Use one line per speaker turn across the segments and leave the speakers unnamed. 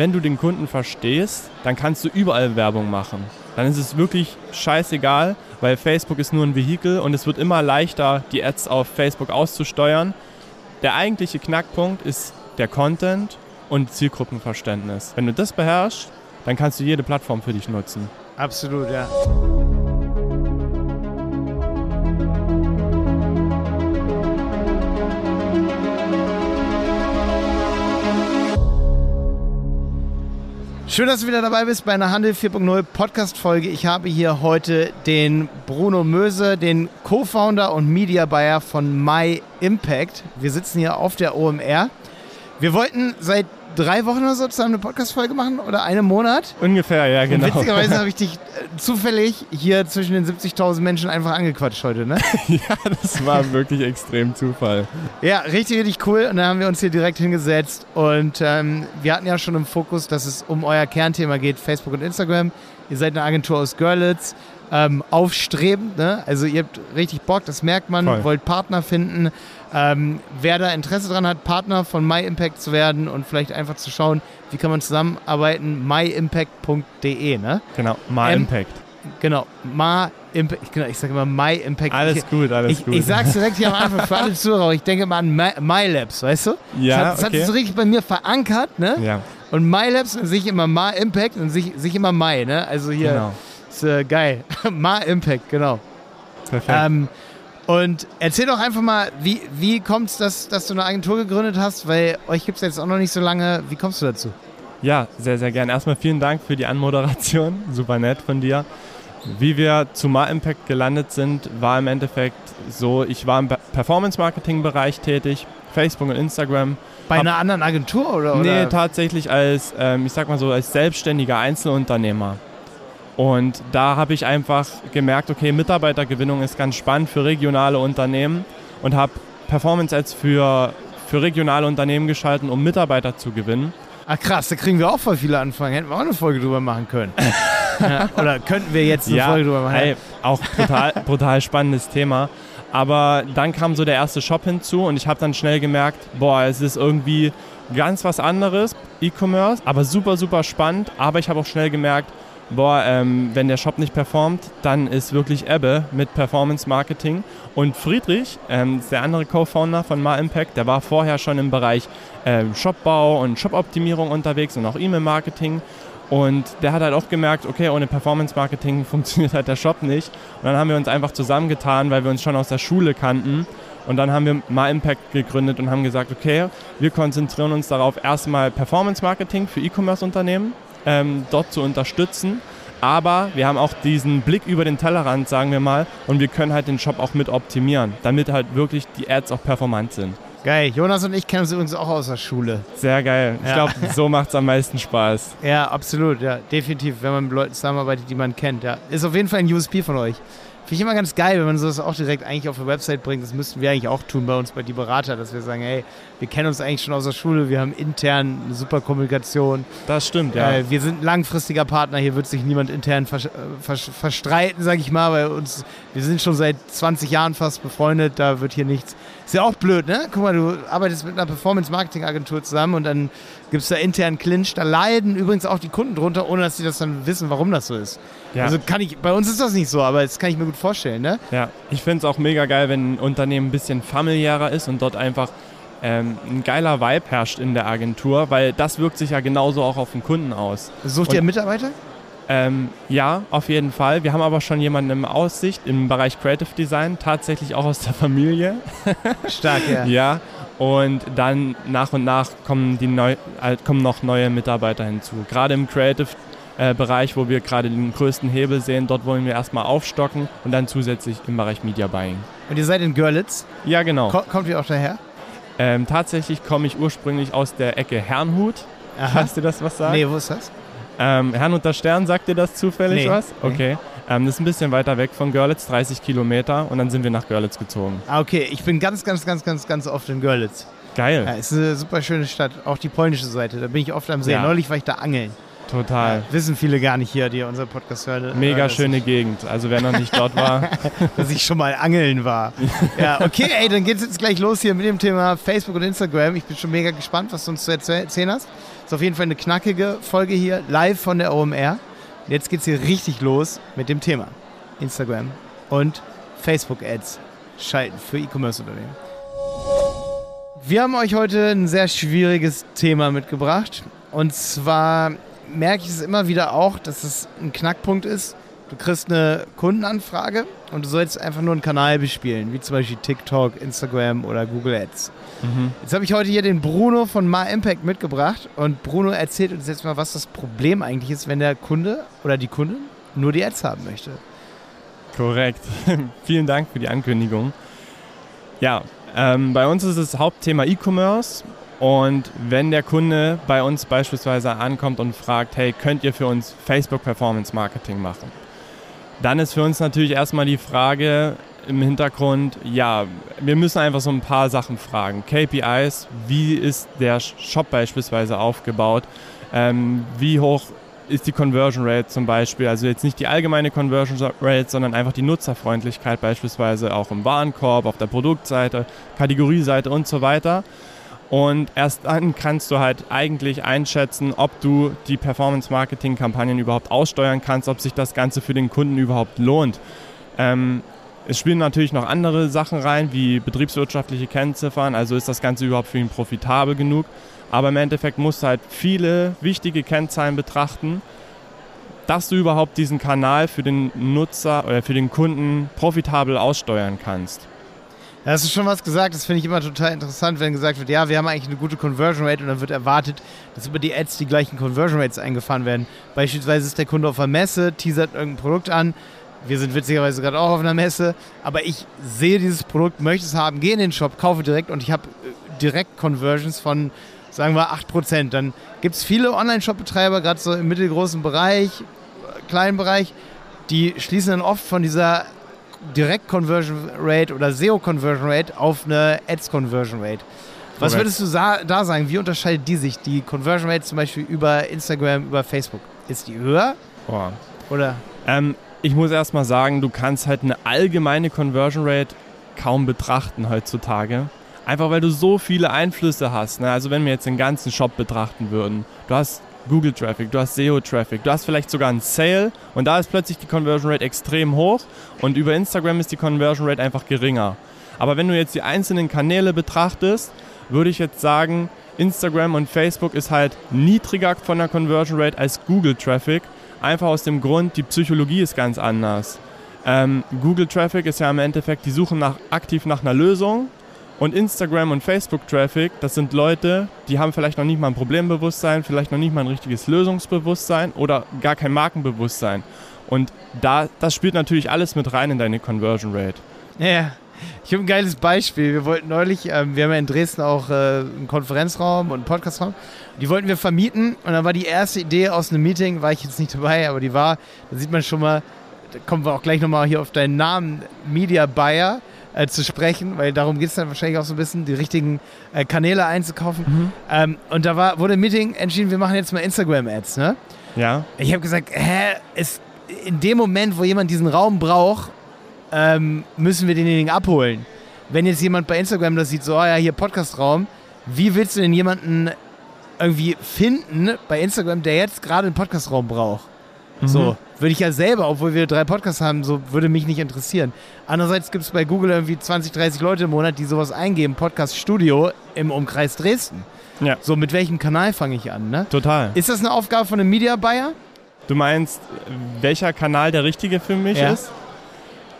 wenn du den Kunden verstehst, dann kannst du überall Werbung machen. Dann ist es wirklich scheißegal, weil Facebook ist nur ein Vehikel und es wird immer leichter, die Ads auf Facebook auszusteuern. Der eigentliche Knackpunkt ist der Content und Zielgruppenverständnis. Wenn du das beherrschst, dann kannst du jede Plattform für dich nutzen.
Absolut, ja. Schön, dass du wieder dabei bist bei einer Handel 4.0 Podcast-Folge. Ich habe hier heute den Bruno Möse, den Co-Founder und Media Buyer von My Impact. Wir sitzen hier auf der OMR. Wir wollten seit drei Wochen oder so zusammen eine Podcast-Folge machen oder einen Monat.
Ungefähr, ja, genau.
Und witzigerweise habe ich dich äh, zufällig hier zwischen den 70.000 Menschen einfach angequatscht heute, ne?
ja, das war wirklich extrem Zufall.
Ja, richtig, richtig cool. Und dann haben wir uns hier direkt hingesetzt und ähm, wir hatten ja schon im Fokus, dass es um euer Kernthema geht, Facebook und Instagram. Ihr seid eine Agentur aus Görlitz. Ähm, aufstrebend, ne? Also ihr habt richtig Bock, das merkt man,
Voll.
wollt Partner finden. Ähm, wer da Interesse dran hat, Partner von MyImpact zu werden und vielleicht einfach zu schauen, wie kann man zusammenarbeiten, myimpact.de, ne?
Genau, My
Ähm,
Impact.
Genau, Ma Impact, genau, ich sage immer MyImpact.
Alles
ich,
gut, alles
ich,
gut.
Ich sag's direkt hier am Anfang für alle Zuhörer, ich denke mal an My, MyLabs, weißt du?
Ja,
das hat, das hat
okay.
sich so richtig bei mir verankert, ne?
Ja,
Und MyLabs und sich immer Ma Impact und sich, sich immer My, ne? Also hier
genau.
Ist äh, geil. Ma Impact, genau.
Perfekt.
Ähm, und erzähl doch einfach mal, wie, wie kommt es, dass, dass du eine Agentur gegründet hast? Weil euch gibt es jetzt auch noch nicht so lange. Wie kommst du dazu?
Ja, sehr, sehr gern. Erstmal vielen Dank für die Anmoderation. Super nett von dir. Wie wir zu Ma Impact gelandet sind, war im Endeffekt so, ich war im Performance-Marketing-Bereich tätig, Facebook und Instagram.
Bei
Hab-
einer anderen Agentur oder?
Nee,
oder?
tatsächlich als, ähm, ich sag mal so, als selbstständiger Einzelunternehmer. Und da habe ich einfach gemerkt, okay, Mitarbeitergewinnung ist ganz spannend für regionale Unternehmen und habe Performance-Ads für, für regionale Unternehmen geschalten, um Mitarbeiter zu gewinnen.
Ach krass, da kriegen wir auch voll viele Anfragen. Hätten wir auch eine Folge drüber machen können. ja, oder könnten wir jetzt eine Folge drüber machen?
Ey, auch brutal, brutal spannendes Thema. Aber dann kam so der erste Shop hinzu und ich habe dann schnell gemerkt, boah, es ist irgendwie ganz was anderes, E-Commerce, aber super, super spannend. Aber ich habe auch schnell gemerkt, boah, ähm, wenn der Shop nicht performt, dann ist wirklich Ebbe mit Performance Marketing. Und Friedrich, ähm, der andere Co-Founder von Ma Impact, der war vorher schon im Bereich ähm, Shopbau und Shopoptimierung unterwegs und auch E-Mail-Marketing. Und der hat halt auch gemerkt, okay, ohne Performance-Marketing funktioniert halt der Shop nicht. Und dann haben wir uns einfach zusammengetan, weil wir uns schon aus der Schule kannten. Und dann haben wir Ma Impact gegründet und haben gesagt, okay, wir konzentrieren uns darauf, erstmal Performance-Marketing für E-Commerce-Unternehmen ähm, dort zu unterstützen. Aber wir haben auch diesen Blick über den Tellerrand, sagen wir mal, und wir können halt den Shop auch mit optimieren, damit halt wirklich die Ads auch performant sind.
Geil. Jonas und ich kennen uns übrigens auch aus der Schule.
Sehr geil. Ich
Ja.
glaube, so macht es am meisten Spaß.
Ja, absolut. Ja, definitiv. Wenn man mit Leuten zusammenarbeitet, die man kennt. Ja. Ist auf jeden Fall ein USP von euch. Finde ich immer ganz geil, wenn man sowas auch direkt eigentlich auf der Website bringt. Das müssten wir eigentlich auch tun bei uns, bei die Berater, dass wir sagen, hey, wir kennen uns eigentlich schon aus der Schule, wir haben intern eine super Kommunikation.
Das stimmt, ja.
Äh, wir sind ein langfristiger Partner, hier wird sich niemand intern vers äh, vers verstreiten, sage ich mal, weil uns, wir sind schon seit 20 Jahren fast befreundet, da wird hier nichts. Ist ja auch blöd, ne? Guck mal, du arbeitest mit einer Performance-Marketing-Agentur zusammen und dann gibt es da intern Clinch, da leiden übrigens auch die Kunden drunter, ohne dass sie das dann wissen, warum das so ist.
Ja.
Also kann ich, bei uns ist das nicht so, aber das kann ich mir gut vorstellen, ne?
Ja, ich finde es auch mega geil, wenn ein Unternehmen ein bisschen familiärer ist und dort einfach ähm, ein geiler Vibe herrscht in der Agentur, weil das wirkt sich ja genauso auch auf den Kunden aus.
Sucht
Und-
ihr Mitarbeiter?
Ähm, ja, auf jeden Fall. Wir haben aber schon jemanden im Aussicht im Bereich Creative Design, tatsächlich auch aus der Familie.
Stark, ja.
Ja. Und dann nach und nach kommen, die neu, äh, kommen noch neue Mitarbeiter hinzu. Gerade im Creative äh, Bereich, wo wir gerade den größten Hebel sehen, dort wollen wir erstmal aufstocken und dann zusätzlich im Bereich Media Buying.
Und ihr seid in Görlitz.
Ja, genau.
Ko kommt ihr auch daher?
Ähm, tatsächlich komme ich ursprünglich aus der Ecke Herrnhut. Hast du das was sagen?
Nee, wo ist das?
Ähm, Herrnhut der Stern, sagt dir das zufällig
Nee.
was?
Nee.
Okay. Ähm, das ist ein bisschen weiter weg von Görlitz, 30 Kilometer. Und dann sind wir nach Görlitz gezogen.
Ah, okay. Ich bin ganz, ganz, ganz, ganz, ganz oft in Görlitz.
Geil.
Ja, ist eine super schöne Stadt. Auch die polnische Seite. Da bin ich oft am See.
Ja.
Neulich war ich da angeln.
Total.
Wissen viele gar nicht hier, die unser Podcast hören.
Mega äh, schöne Gegend. Also wer noch nicht dort war.
dass ich schon mal angeln war. ja, okay, ey, dann geht es jetzt gleich los hier mit dem Thema Facebook und Instagram. Ich bin schon mega gespannt, was du uns zu erzählen hast. Ist auf jeden Fall eine knackige Folge hier, live von der OMR. Jetzt geht es hier richtig los mit dem Thema Instagram und Facebook-Ads schalten für E-Commerce-Unternehmen. Wir haben euch heute ein sehr schwieriges Thema mitgebracht. Und zwar merke ich es immer wieder auch, dass es ein Knackpunkt ist. Du kriegst eine Kundenanfrage und du sollst einfach nur einen Kanal bespielen, wie zum Beispiel TikTok, Instagram oder Google Ads. Mhm. Jetzt habe ich heute hier den Bruno von Ma Impact mitgebracht und Bruno erzählt uns jetzt mal, was das Problem eigentlich ist, wenn der Kunde oder die Kundin nur die Ads haben möchte.
Korrekt. Vielen Dank für die Ankündigung. Ja, ähm, bei uns ist das Hauptthema E-Commerce und wenn der Kunde bei uns beispielsweise ankommt und fragt, hey, könnt ihr für uns Facebook Performance Marketing machen? Dann ist für uns natürlich erstmal die Frage im Hintergrund, ja, wir müssen einfach so ein paar Sachen fragen. KPIs, wie ist der Shop beispielsweise aufgebaut? Ähm, wie hoch ist die Conversion Rate zum Beispiel? Also jetzt nicht die allgemeine Conversion Rate, sondern einfach die Nutzerfreundlichkeit beispielsweise auch im Warenkorb, auf der Produktseite, Kategorieseite und so weiter. Und erst dann kannst du halt eigentlich einschätzen, ob du die Performance-Marketing-Kampagnen überhaupt aussteuern kannst, ob sich das Ganze für den Kunden überhaupt lohnt. Ähm, es spielen natürlich noch andere Sachen rein, wie betriebswirtschaftliche Kennziffern, also ist das Ganze überhaupt für ihn profitabel genug. Aber im Endeffekt musst du halt viele wichtige Kennzahlen betrachten, dass du überhaupt diesen Kanal für den Nutzer oder für den Kunden profitabel aussteuern kannst.
Da hast du schon was gesagt, das finde ich immer total interessant, wenn gesagt wird, ja, wir haben eigentlich eine gute Conversion Rate und dann wird erwartet, dass über die Ads die gleichen Conversion Rates eingefahren werden. Beispielsweise ist der Kunde auf einer Messe, teasert irgendein Produkt an, wir sind witzigerweise gerade auch auf einer Messe, aber ich sehe dieses Produkt, möchte es haben, gehe in den Shop, kaufe direkt und ich habe äh, direkt Conversions von, sagen wir, 8%. Dann gibt es viele Online-Shop-Betreiber, gerade so im mittelgroßen Bereich, kleinen Bereich, die schließen dann oft von dieser Direct-Conversion Rate oder SEO-Conversion Rate auf eine Ads-Conversion Rate. Was würdest du da sagen? Wie unterscheidet die sich? Die Conversion Rate zum Beispiel über Instagram, über Facebook. Ist die höher?
Boah. Oder? Ähm, ich muss erstmal sagen, du kannst halt eine allgemeine Conversion Rate kaum betrachten heutzutage. Einfach weil du so viele Einflüsse hast. Ne? Also wenn wir jetzt den ganzen Shop betrachten würden. Du hast Google Traffic, du hast SEO Traffic, du hast vielleicht sogar einen Sale und da ist plötzlich die Conversion Rate extrem hoch und über Instagram ist die Conversion Rate einfach geringer. Aber wenn du jetzt die einzelnen Kanäle betrachtest, würde ich jetzt sagen, Instagram und Facebook ist halt niedriger von der Conversion Rate als Google Traffic. Einfach aus dem Grund, die Psychologie ist ganz anders. Ähm, Google Traffic ist ja im Endeffekt, die suchen nach, aktiv nach einer Lösung und Instagram und Facebook Traffic, das sind Leute, die haben vielleicht noch nicht mal ein Problembewusstsein, vielleicht noch nicht mal ein richtiges Lösungsbewusstsein oder gar kein Markenbewusstsein. Und da, das spielt natürlich alles mit rein in deine Conversion Rate.
Ja, ich habe ein geiles Beispiel. Wir wollten neulich, ähm, wir haben ja in Dresden auch äh, einen Konferenzraum und einen Podcastraum. Die wollten wir vermieten und dann war die erste Idee aus einem Meeting, war ich jetzt nicht dabei, aber die war, da sieht man schon mal, da kommen wir auch gleich nochmal hier auf deinen Namen, Media Buyer äh, zu sprechen, weil darum geht es dann wahrscheinlich auch so ein bisschen, die richtigen äh, Kanäle einzukaufen. Mhm. Ähm, und da war, wurde im Meeting entschieden, wir machen jetzt mal Instagram-Ads, ne?
Ja.
Ich habe gesagt, hä, ist in dem Moment, wo jemand diesen Raum braucht, ähm, müssen wir denjenigen abholen. Wenn jetzt jemand bei Instagram das sieht, so, oh ja, hier Podcast-Raum, wie willst du denn jemanden irgendwie finden bei Instagram, der jetzt gerade einen Podcast-Raum braucht? Mhm. So, würde ich ja selber, obwohl wir drei Podcasts haben, so würde mich nicht interessieren. Andererseits gibt es bei Google irgendwie 20, 30 Leute im Monat, die sowas eingeben, Podcast Studio im Umkreis Dresden. Ja. So, mit welchem Kanal fange ich an, ne?
Total.
Ist das eine Aufgabe von einem Media Buyer?
Du meinst, welcher Kanal der richtige für mich ja. ist?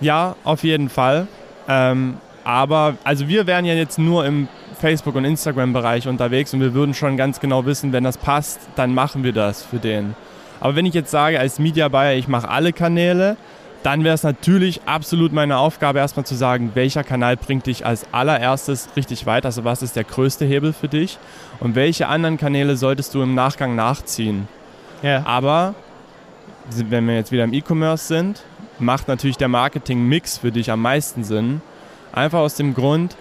Ja, auf jeden Fall. Ähm, aber, also wir wären ja jetzt nur im Facebook- und Instagram-Bereich unterwegs und wir würden schon ganz genau wissen, wenn das passt, dann machen wir das für den. Aber wenn ich jetzt sage, als Media Buyer, ich mache alle Kanäle, dann wäre es natürlich absolut meine Aufgabe, erstmal zu sagen, welcher Kanal bringt dich als allererstes richtig weit, also was ist der größte Hebel für dich und welche anderen Kanäle solltest du im Nachgang nachziehen. Ja. Aber wenn wir jetzt wieder im E-Commerce sind, macht natürlich der Marketing-Mix für dich am meisten Sinn. Einfach aus dem Grund,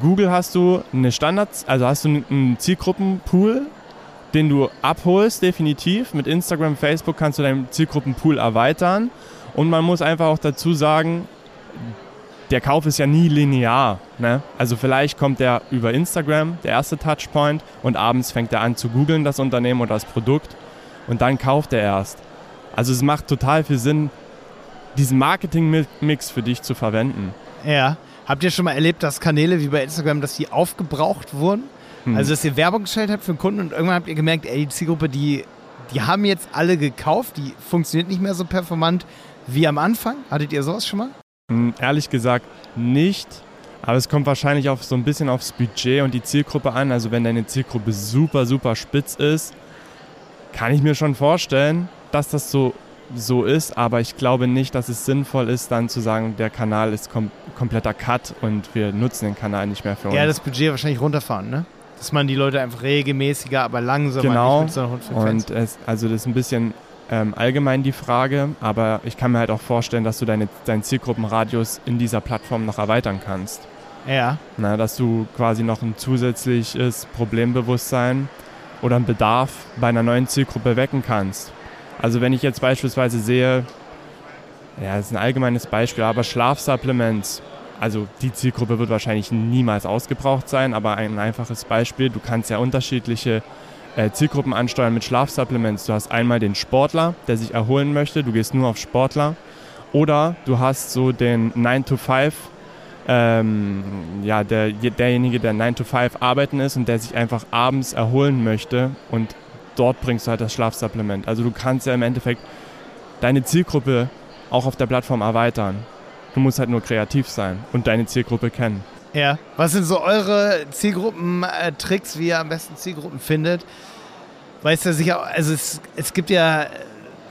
Google hast du eine Standards, also hast du einen Zielgruppenpool den du abholst, definitiv. Mit Instagram, Facebook kannst du deinen Zielgruppenpool erweitern. Und man muss einfach auch dazu sagen, der Kauf ist ja nie linear. Ne? Also vielleicht kommt der über Instagram, der erste Touchpoint, und abends fängt er an zu googeln, das Unternehmen oder das Produkt, und dann kauft er erst. Also es macht total viel Sinn, diesen Marketing-Mix für dich zu verwenden.
Ja. Habt ihr schon mal erlebt, dass Kanäle wie bei Instagram, dass die aufgebraucht wurden? Hm. Also, dass ihr Werbung gestellt habt für einen Kunden und irgendwann habt ihr gemerkt, ey, die Zielgruppe, die, die haben jetzt alle gekauft, die funktioniert nicht mehr so performant wie am Anfang. Hattet ihr sowas schon mal?
Hm, ehrlich gesagt nicht. Aber es kommt wahrscheinlich auch so ein bisschen aufs Budget und die Zielgruppe an. Also wenn deine Zielgruppe super, super spitz ist, kann ich mir schon vorstellen, dass das so, so ist. Aber ich glaube nicht, dass es sinnvoll ist, dann zu sagen, der Kanal ist kom kompletter Cut und wir nutzen den Kanal nicht mehr für uns.
Ja, das Budget wahrscheinlich runterfahren, ne? Dass man die Leute einfach regelmäßiger, aber langsamer
genau. nicht mit. Und es, also das ist ein bisschen ähm, allgemein die Frage, aber ich kann mir halt auch vorstellen, dass du deine, deinen Zielgruppenradius in dieser Plattform noch erweitern kannst.
Ja.
Na, dass du quasi noch ein zusätzliches Problembewusstsein oder einen Bedarf bei einer neuen Zielgruppe wecken kannst. Also wenn ich jetzt beispielsweise sehe, ja, das ist ein allgemeines Beispiel, aber Schlafsupplements, also die Zielgruppe wird wahrscheinlich niemals ausgebraucht sein, aber ein einfaches Beispiel, du kannst ja unterschiedliche äh, Zielgruppen ansteuern mit Schlafsupplements. Du hast einmal den Sportler, der sich erholen möchte, du gehst nur auf Sportler. Oder du hast so den 9 to 5, ähm, ja, der, derjenige, der 9 to 5 arbeiten ist und der sich einfach abends erholen möchte und dort bringst du halt das Schlafsupplement. Also du kannst ja im Endeffekt deine Zielgruppe auch auf der Plattform erweitern. Du musst halt nur kreativ sein und deine Zielgruppe kennen.
Ja. Was sind so eure Zielgruppen-Tricks, wie ihr am besten Zielgruppen findet? Weißt du sicher, also es, es gibt ja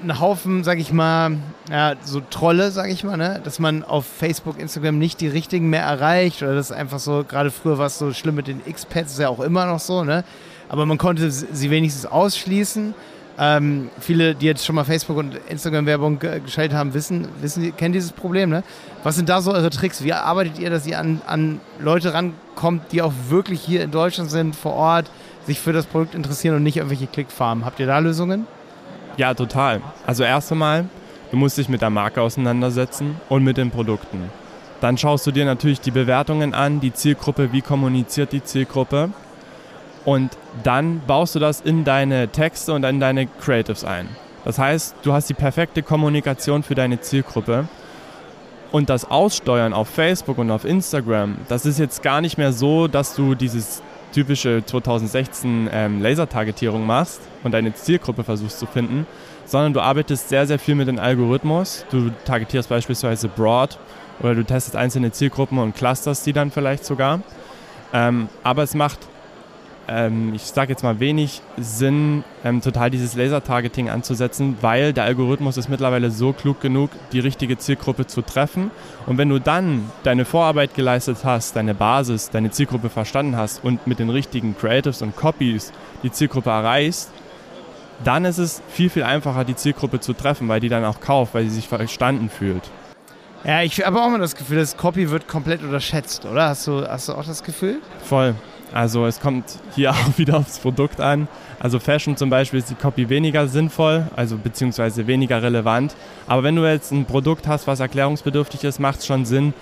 einen Haufen, sag ich mal, ja, so Trolle, sag ich mal, ne? dass man auf Facebook, Instagram nicht die richtigen mehr erreicht oder das ist einfach so, gerade früher war es so schlimm mit den X-Pads, ist ja auch immer noch so, ne? aber man konnte sie wenigstens ausschließen. Ähm, viele, die jetzt schon mal Facebook und Instagram-Werbung geschaltet haben, wissen, wissen, kennen dieses Problem. Ne? Was sind da so eure Tricks? Wie arbeitet ihr, dass ihr an, an Leute rankommt, die auch wirklich hier in Deutschland sind, vor Ort, sich für das Produkt interessieren und nicht irgendwelche Klickfarmen? Habt ihr da Lösungen?
Ja, total. Also erst einmal, du musst dich mit der Marke auseinandersetzen und mit den Produkten. Dann schaust du dir natürlich die Bewertungen an, die Zielgruppe, wie kommuniziert die Zielgruppe. Und dann baust du das in deine Texte und in deine Creatives ein. Das heißt, du hast die perfekte Kommunikation für deine Zielgruppe. Und das Aussteuern auf Facebook und auf Instagram, das ist jetzt gar nicht mehr so, dass du dieses typische 2016 ähm, Lasertargetierung machst und deine Zielgruppe versuchst zu finden, sondern du arbeitest sehr, sehr viel mit dem Algorithmus. Du targetierst beispielsweise broad oder du testest einzelne Zielgruppen und clusterst die dann vielleicht sogar. Ähm, aber es macht ähm, ich sage jetzt mal, wenig Sinn, ähm, total dieses Laser-Targeting anzusetzen, weil der Algorithmus ist mittlerweile so klug genug, die richtige Zielgruppe zu treffen. Und wenn du dann deine Vorarbeit geleistet hast, deine Basis, deine Zielgruppe verstanden hast und mit den richtigen Creatives und Copies die Zielgruppe erreichst, dann ist es viel, viel einfacher, die Zielgruppe zu treffen, weil die dann auch kauft, weil sie sich verstanden fühlt.
Ja, ich habe auch immer das Gefühl, das Copy wird komplett unterschätzt, oder? Hast du, hast du auch das Gefühl?
Voll. Also es kommt hier auch wieder aufs Produkt an. Also Fashion zum Beispiel ist die Copy weniger sinnvoll, also beziehungsweise weniger relevant. Aber wenn du jetzt ein Produkt hast, was erklärungsbedürftig ist, macht es schon Sinn,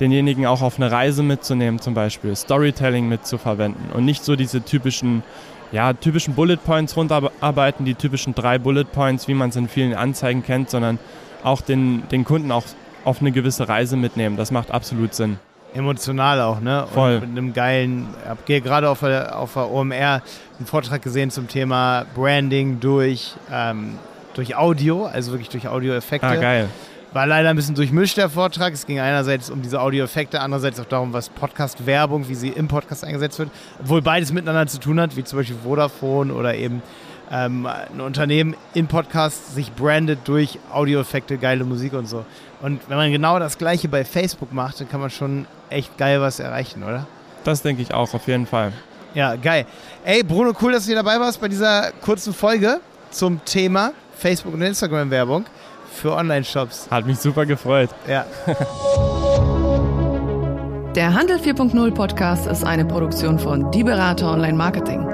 denjenigen auch auf eine Reise mitzunehmen, zum Beispiel Storytelling mitzuverwenden und nicht so diese typischen, ja, typischen Bullet Points runterarbeiten, die typischen drei Bullet Points, wie man es in vielen Anzeigen kennt, sondern auch den, den Kunden auch auf eine gewisse Reise mitnehmen. Das macht absolut Sinn
emotional auch, ne?
Voll.
Und mit einem geilen, ich habe gerade auf der, auf der OMR einen Vortrag gesehen zum Thema Branding durch, ähm, durch Audio, also wirklich durch Audioeffekte.
Ah, geil.
War leider ein bisschen durchmischt der Vortrag. Es ging einerseits um diese Audioeffekte, andererseits auch darum, was Podcast-Werbung, wie sie im Podcast eingesetzt wird. Obwohl beides miteinander zu tun hat, wie zum Beispiel Vodafone oder eben ähm, ein Unternehmen in Podcasts sich brandet durch Audioeffekte, geile Musik und so. Und wenn man genau das Gleiche bei Facebook macht, dann kann man schon echt geil was erreichen, oder?
Das denke ich auch, auf jeden Fall.
Ja, geil. Ey, Bruno, cool, dass du hier dabei warst bei dieser kurzen Folge zum Thema Facebook- und Instagram-Werbung für Online-Shops.
Hat mich super gefreut.
Ja.
Der Handel 4.0 Podcast ist eine Produktion von Die Berater Online Marketing.